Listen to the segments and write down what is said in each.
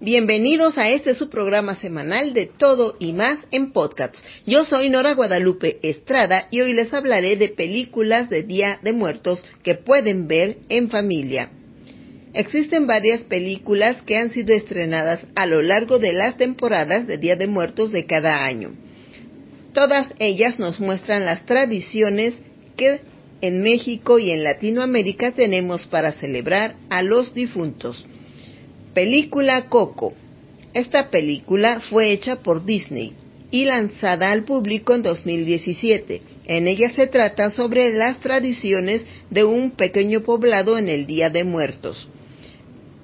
Bienvenidos a este su programa semanal de todo y más en podcasts. Yo soy Nora Guadalupe Estrada y hoy les hablaré de películas de Día de Muertos que pueden ver en familia. Existen varias películas que han sido estrenadas a lo largo de las temporadas de Día de Muertos de cada año. Todas ellas nos muestran las tradiciones que en México y en Latinoamérica tenemos para celebrar a los difuntos. Película Coco. Esta película fue hecha por Disney y lanzada al público en 2017. En ella se trata sobre las tradiciones de un pequeño poblado en el Día de Muertos.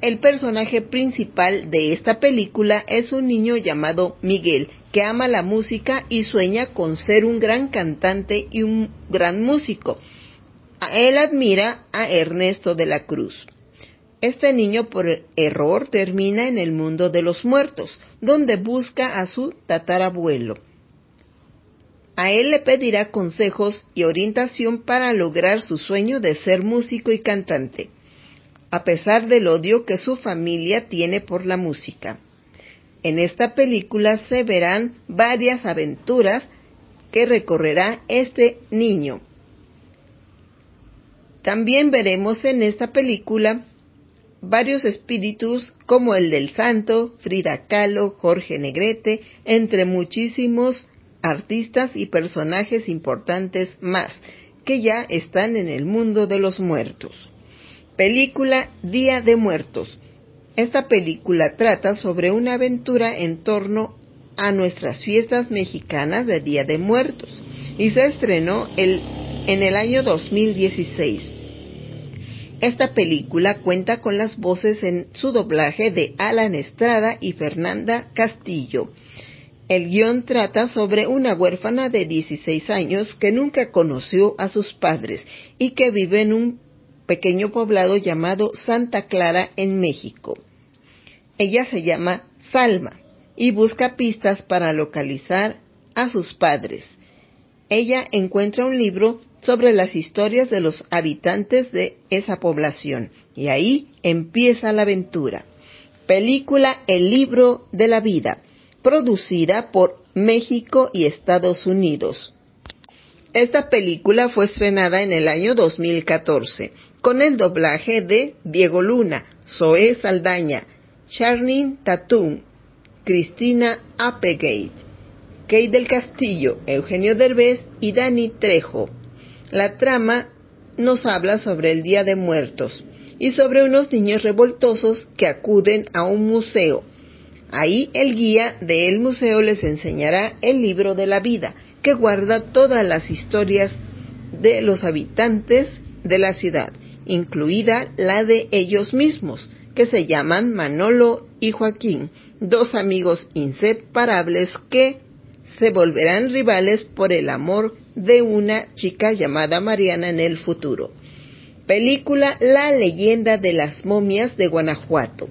El personaje principal de esta película es un niño llamado Miguel, que ama la música y sueña con ser un gran cantante y un gran músico. Él admira a Ernesto de la Cruz. Este niño por error termina en el mundo de los muertos, donde busca a su tatarabuelo. A él le pedirá consejos y orientación para lograr su sueño de ser músico y cantante, a pesar del odio que su familia tiene por la música. En esta película se verán varias aventuras que recorrerá este niño. También veremos en esta película varios espíritus como el del santo, Frida Kahlo, Jorge Negrete, entre muchísimos artistas y personajes importantes más que ya están en el mundo de los muertos. Película Día de Muertos. Esta película trata sobre una aventura en torno a nuestras fiestas mexicanas de Día de Muertos y se estrenó el, en el año 2016. Esta película cuenta con las voces en su doblaje de Alan Estrada y Fernanda Castillo. El guion trata sobre una huérfana de 16 años que nunca conoció a sus padres y que vive en un pequeño poblado llamado Santa Clara en México. Ella se llama Salma y busca pistas para localizar a sus padres. Ella encuentra un libro sobre las historias de los habitantes de esa población. Y ahí empieza la aventura. Película El libro de la vida, producida por México y Estados Unidos. Esta película fue estrenada en el año 2014 con el doblaje de Diego Luna, Zoe Saldaña, Charlene Tatum, Cristina Applegate, Kate del Castillo, Eugenio Derbez y Dani Trejo. La trama nos habla sobre el Día de Muertos y sobre unos niños revoltosos que acuden a un museo. Ahí el guía del museo les enseñará el libro de la vida, que guarda todas las historias de los habitantes de la ciudad, incluida la de ellos mismos, que se llaman Manolo y Joaquín, dos amigos inseparables que se volverán rivales por el amor de una chica llamada Mariana en el futuro. Película La leyenda de las momias de Guanajuato.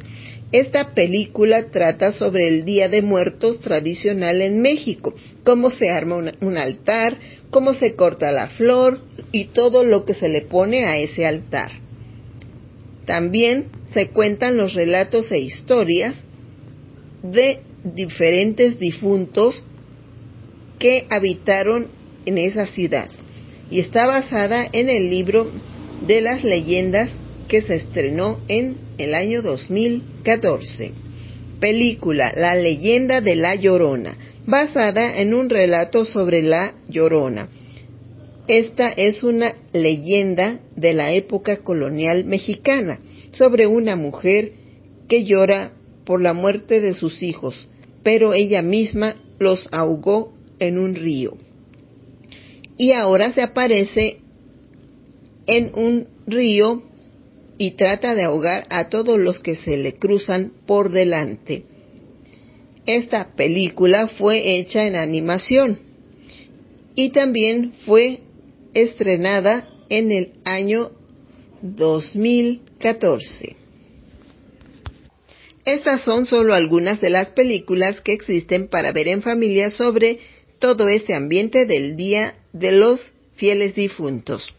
Esta película trata sobre el Día de Muertos tradicional en México, cómo se arma un, altar, cómo se corta la flor y todo lo que se le pone a ese altar. También se cuentan los relatos e historias de diferentes difuntos que habitaron en esa ciudad y está basada en el libro de las leyendas que se estrenó en el año 2014. Película La leyenda de la Llorona, basada en un relato sobre la Llorona. Esta es una leyenda de la época colonial mexicana sobre una mujer que llora por la muerte de sus hijos, pero ella misma los ahogó en un río. Y ahora se aparece en un río y trata de ahogar a todos los que se le cruzan por delante. Esta película fue hecha en animación y también fue estrenada en el año 2014. Estas son solo algunas de las películas que existen para ver en familia sobre todo este ambiente del Día de los Fieles Difuntos.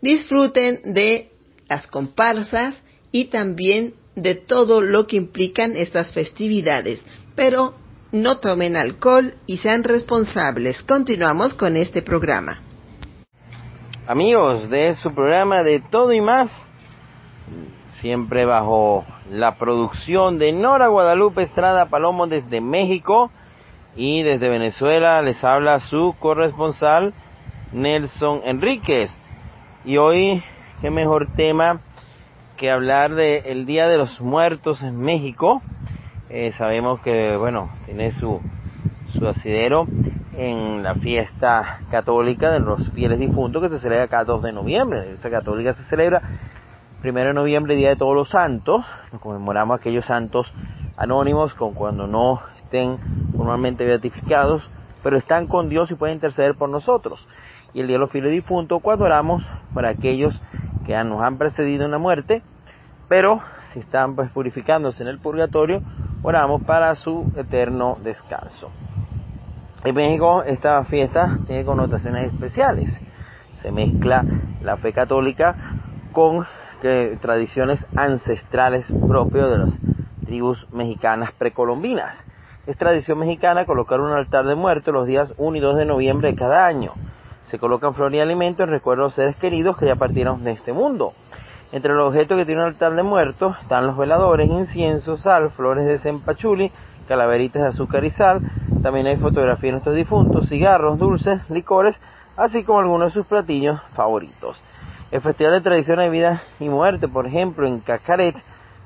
Disfruten de las comparsas y también de todo lo que implican estas festividades, pero no tomen alcohol y sean responsables. Continuamos con este programa. Amigos de su programa de todo y más, siempre bajo la producción de Nora Guadalupe Estrada Palomo desde México y desde Venezuela les habla su corresponsal Nelson Enríquez. Y hoy, qué mejor tema que hablar del Día de los Muertos en México. Eh, sabemos que, bueno, tiene su, su asidero en la fiesta católica de los fieles difuntos que se celebra cada 2 de noviembre. Esa católica se celebra primero de noviembre, Día de Todos los Santos. Nos conmemoramos aquellos santos anónimos con cuando no estén formalmente beatificados, pero están con Dios y pueden interceder por nosotros. Y el Día de los Fieles Difuntos cuando oramos por aquellos que nos han precedido en la muerte, pero si están pues purificándose en el purgatorio, oramos para su eterno descanso. En México esta fiesta tiene connotaciones especiales. Se mezcla la fe católica con tradiciones ancestrales propias de las tribus mexicanas precolombinas. Es tradición mexicana colocar un altar de muertos los días 1 y 2 de noviembre de cada año. Se colocan flores y alimentos en recuerdo a los seres queridos que ya partieron de este mundo. Entre los objetos que tiene un altar de muertos están los veladores, incienso, sal, flores de cempachuli, calaveritas de azúcar y sal. También hay fotografías de nuestros difuntos, cigarros, dulces, licores, así como algunos de sus platillos favoritos. El Festival de Tradiciones de Vida y Muerte, por ejemplo, en Cacaret,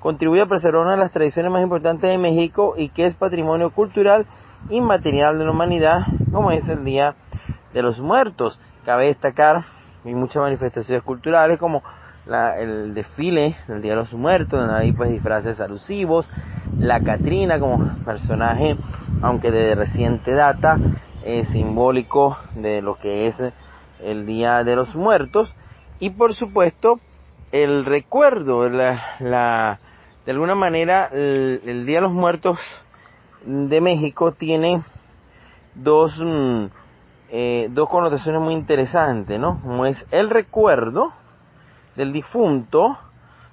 contribuye a preservar una de las tradiciones más importantes de México y que es patrimonio cultural inmaterial de la humanidad, como es el Día de los Muertos. Cabe destacar, hay muchas manifestaciones culturales como el desfile del Día de los Muertos, donde hay pues disfraces alusivos, la Catrina como personaje, aunque de reciente data, es simbólico de lo que es el Día de los Muertos, y por supuesto el recuerdo, la, de alguna manera el, Día de los Muertos de México tiene dos, mm, eh, dos connotaciones muy interesantes, ¿no? Como es el recuerdo del difunto,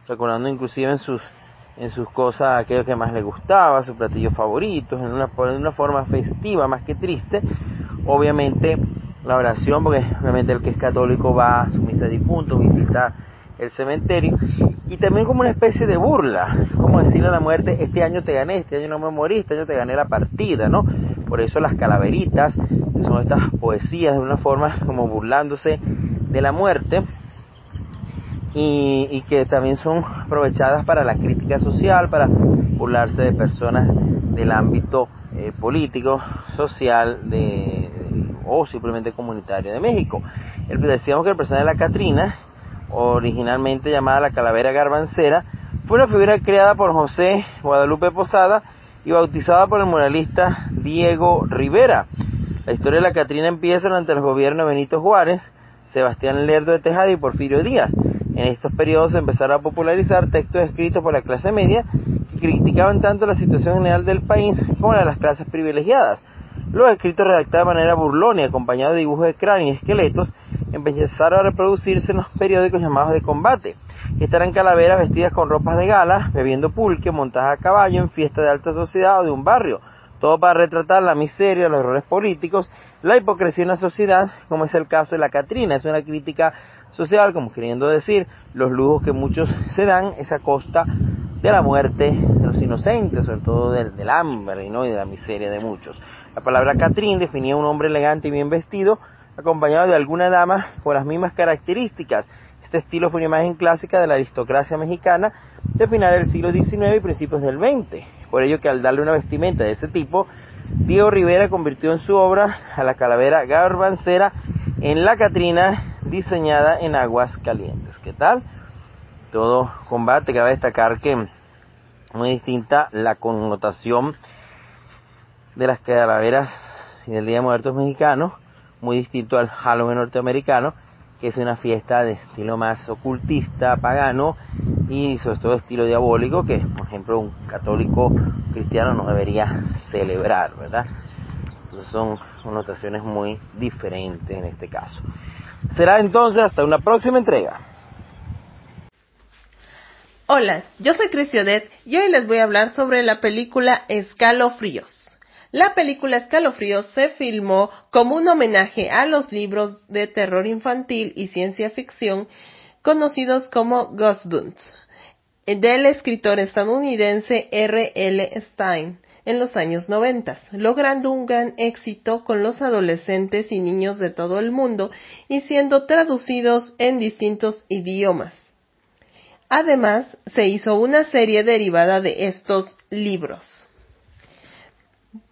recordando inclusive en sus en sus cosas aquello que más le gustaba, sus platillos favoritos, en una, en una forma festiva más que triste, obviamente la oración, porque realmente el que es católico va a su misa de difuntos, visita el cementerio, y también como una especie de burla, como decirle a la muerte, este año te gané, este año no me morí, este año te gané la partida, ¿no? Por eso las calaveritas, que son estas poesías de una forma como burlándose de la muerte, y, y que también son aprovechadas para la crítica social, para burlarse de personas del ámbito eh, político, social, de, o simplemente comunitario de México. El, decíamos que el personaje de la Catrina, originalmente llamada la calavera garbancera, fue una figura creada por José Guadalupe Posada y bautizada por el muralista Diego Rivera. La historia de la Catrina empieza durante los gobiernos de Benito Juárez, Sebastián Lerdo de Tejada y Porfirio Díaz. En estos periodos se empezaron a popularizar textos escritos por la clase media que criticaban tanto la situación general del país como la de las clases privilegiadas. Los escritos redactados de manera burlona y acompañados de dibujos de cráneos y esqueletos empezaron a reproducirse en los periódicos llamados de combate. Estarán calaveras vestidas con ropas de gala, bebiendo pulque, montadas a caballo en fiesta de alta sociedad o de un barrio. Todo para retratar la miseria, los errores políticos, la hipocresía en la sociedad, como es el caso de la Catrina. Es una crítica social, como queriendo decir, los lujos que muchos se dan es a costa de la muerte de los inocentes, sobre todo del, del hambre y de la miseria de muchos. La palabra Catrín definía un hombre elegante y bien vestido, acompañado de alguna dama con las mismas características. Este estilo fue una imagen clásica de la aristocracia mexicana de final del siglo XIX y principios del XX. Por ello que al darle una vestimenta de ese tipo, Diego Rivera convirtió en su obra a la calavera garbancera en la Catrina diseñada en aguas calientes. ¿Qué tal? Todo combate, cabe destacar que muy distinta la connotación de las calaveras y del Día de Muertos mexicano, muy distinto al Halloween norteamericano, que es una fiesta de estilo más ocultista, pagano y sobre todo estilo diabólico que, por ejemplo, un católico cristiano no debería celebrar, ¿verdad? Entonces son connotaciones muy diferentes en este caso. Será entonces hasta una próxima entrega. Hola, yo soy Odette y hoy les voy a hablar sobre la película Escalofríos. La película Escalofríos se filmó como un homenaje a los libros de terror infantil y ciencia ficción conocidos como Ghostbusters del escritor estadounidense R. L. Stein en los años 90, logrando un gran éxito con los adolescentes y niños de todo el mundo y siendo traducidos en distintos idiomas. Además, se hizo una serie derivada de estos libros.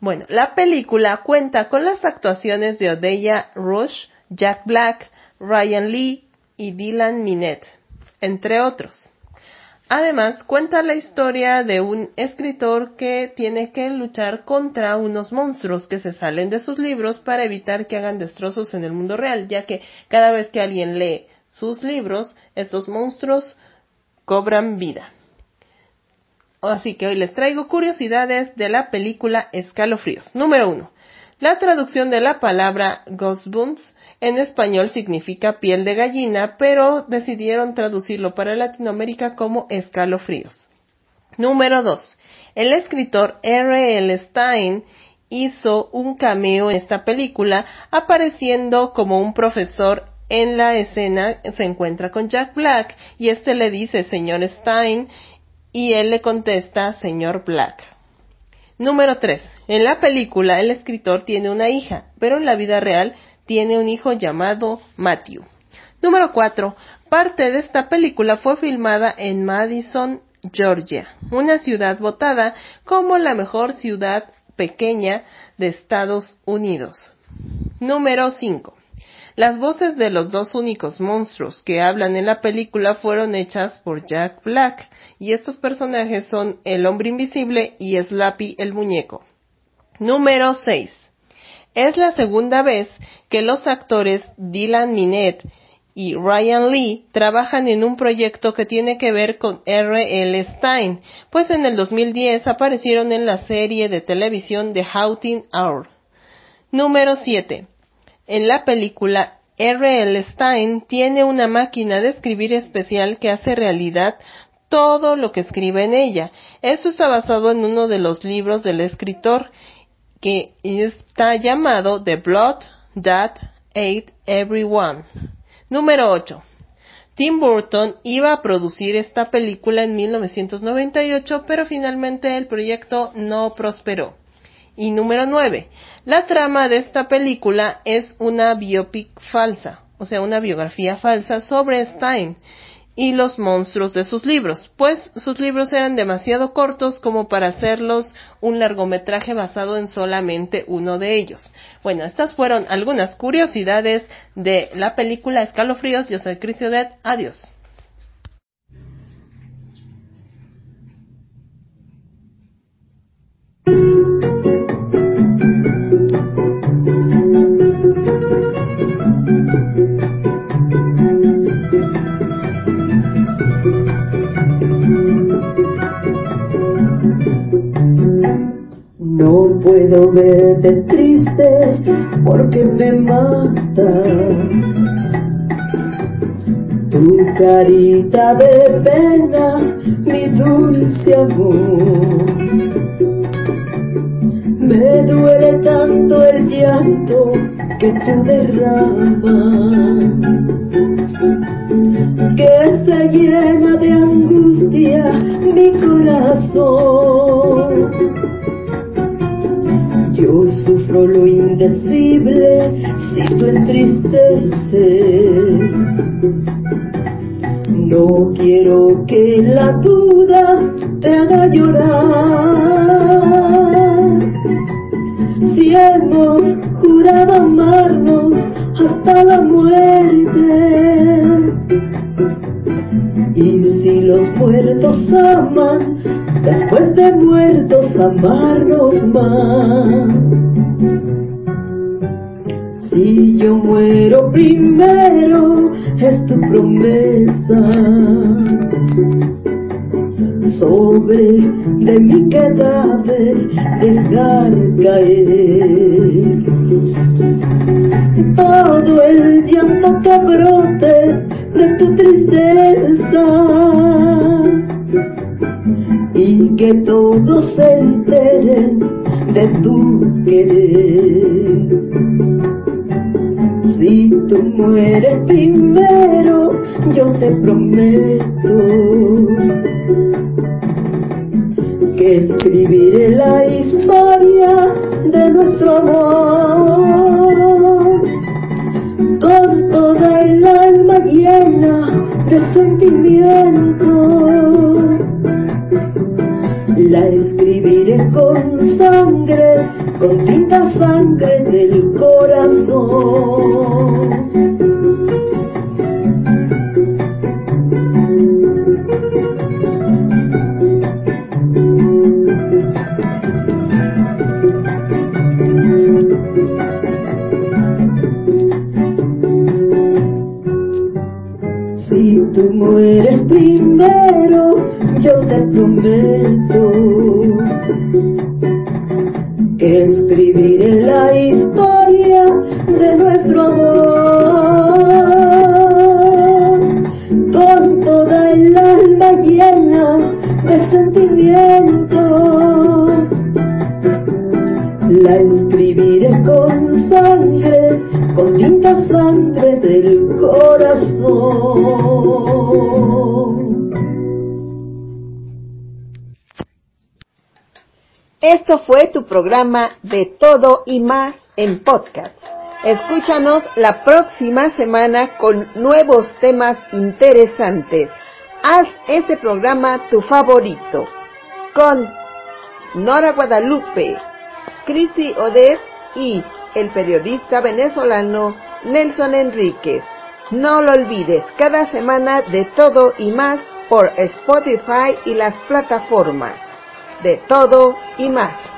Bueno, la película cuenta con las actuaciones de Odeya Rush, Jack Black, Ryan Lee y Dylan Minette, entre otros. Además, cuenta la historia de un escritor que tiene que luchar contra unos monstruos que se salen de sus libros para evitar que hagan destrozos en el mundo real, ya que cada vez que alguien lee sus libros, estos monstruos cobran vida. Así que hoy les traigo curiosidades de la película Escalofríos. Número uno. La traducción de la palabra Ghostbunts en español significa piel de gallina, pero decidieron traducirlo para Latinoamérica como escalofríos. Número 2. El escritor R. L. Stein hizo un cameo en esta película apareciendo como un profesor en la escena se encuentra con Jack Black y este le dice señor Stein y él le contesta señor Black. Número 3. En la película el escritor tiene una hija, pero en la vida real tiene un hijo llamado Matthew. Número 4. Parte de esta película fue filmada en Madison, Georgia, una ciudad votada como la mejor ciudad pequeña de Estados Unidos. Número 5. Las voces de los dos únicos monstruos que hablan en la película fueron hechas por Jack Black, y estos personajes son el hombre invisible y Slappy el muñeco. Número 6. Es la segunda vez que los actores Dylan Minette y Ryan Lee trabajan en un proyecto que tiene que ver con R. L. Stein, pues en el 2010 aparecieron en la serie de televisión The Haunting Hour. Número 7. En la película, R. L. Stein tiene una máquina de escribir especial que hace realidad todo lo que escribe en ella. Eso está basado en uno de los libros del escritor que está llamado The Blood That Ate Everyone. Número 8. Tim Burton iba a producir esta película en 1998, pero finalmente el proyecto no prosperó. Y número 9. La trama de esta película es una biopic falsa, o sea, una biografía falsa sobre Stein y los monstruos de sus libros, pues sus libros eran demasiado cortos como para hacerlos un largometraje basado en solamente uno de ellos. Bueno, estas fueron algunas curiosidades de la película Escalofríos. Yo soy Chris Adiós. Porque me mata. Tu carita de pena, mi dulce amor. Me duele tanto el llanto que tú derramas, que se llena de si tú entristeces. No quiero que la duda te haga llorar. Si hemos jurado amarnos hasta la muerte. Y si los muertos aman, después de muertos amarnos más. De tu tristeza y que todos se enteren de tu querer. Si tú mueres primero, yo te prometo que escribiré la la escribiré con sangre, con tinta sangre del corazón. Que escribiré tu programa de todo y más en podcast. Escúchanos la próxima semana con nuevos temas interesantes. Haz este programa tu favorito. Con Nora Guadalupe, Crisi Odez y el periodista venezolano Nelson Enríquez. No lo olvides, cada semana de todo y más por Spotify y las plataformas de todo y más.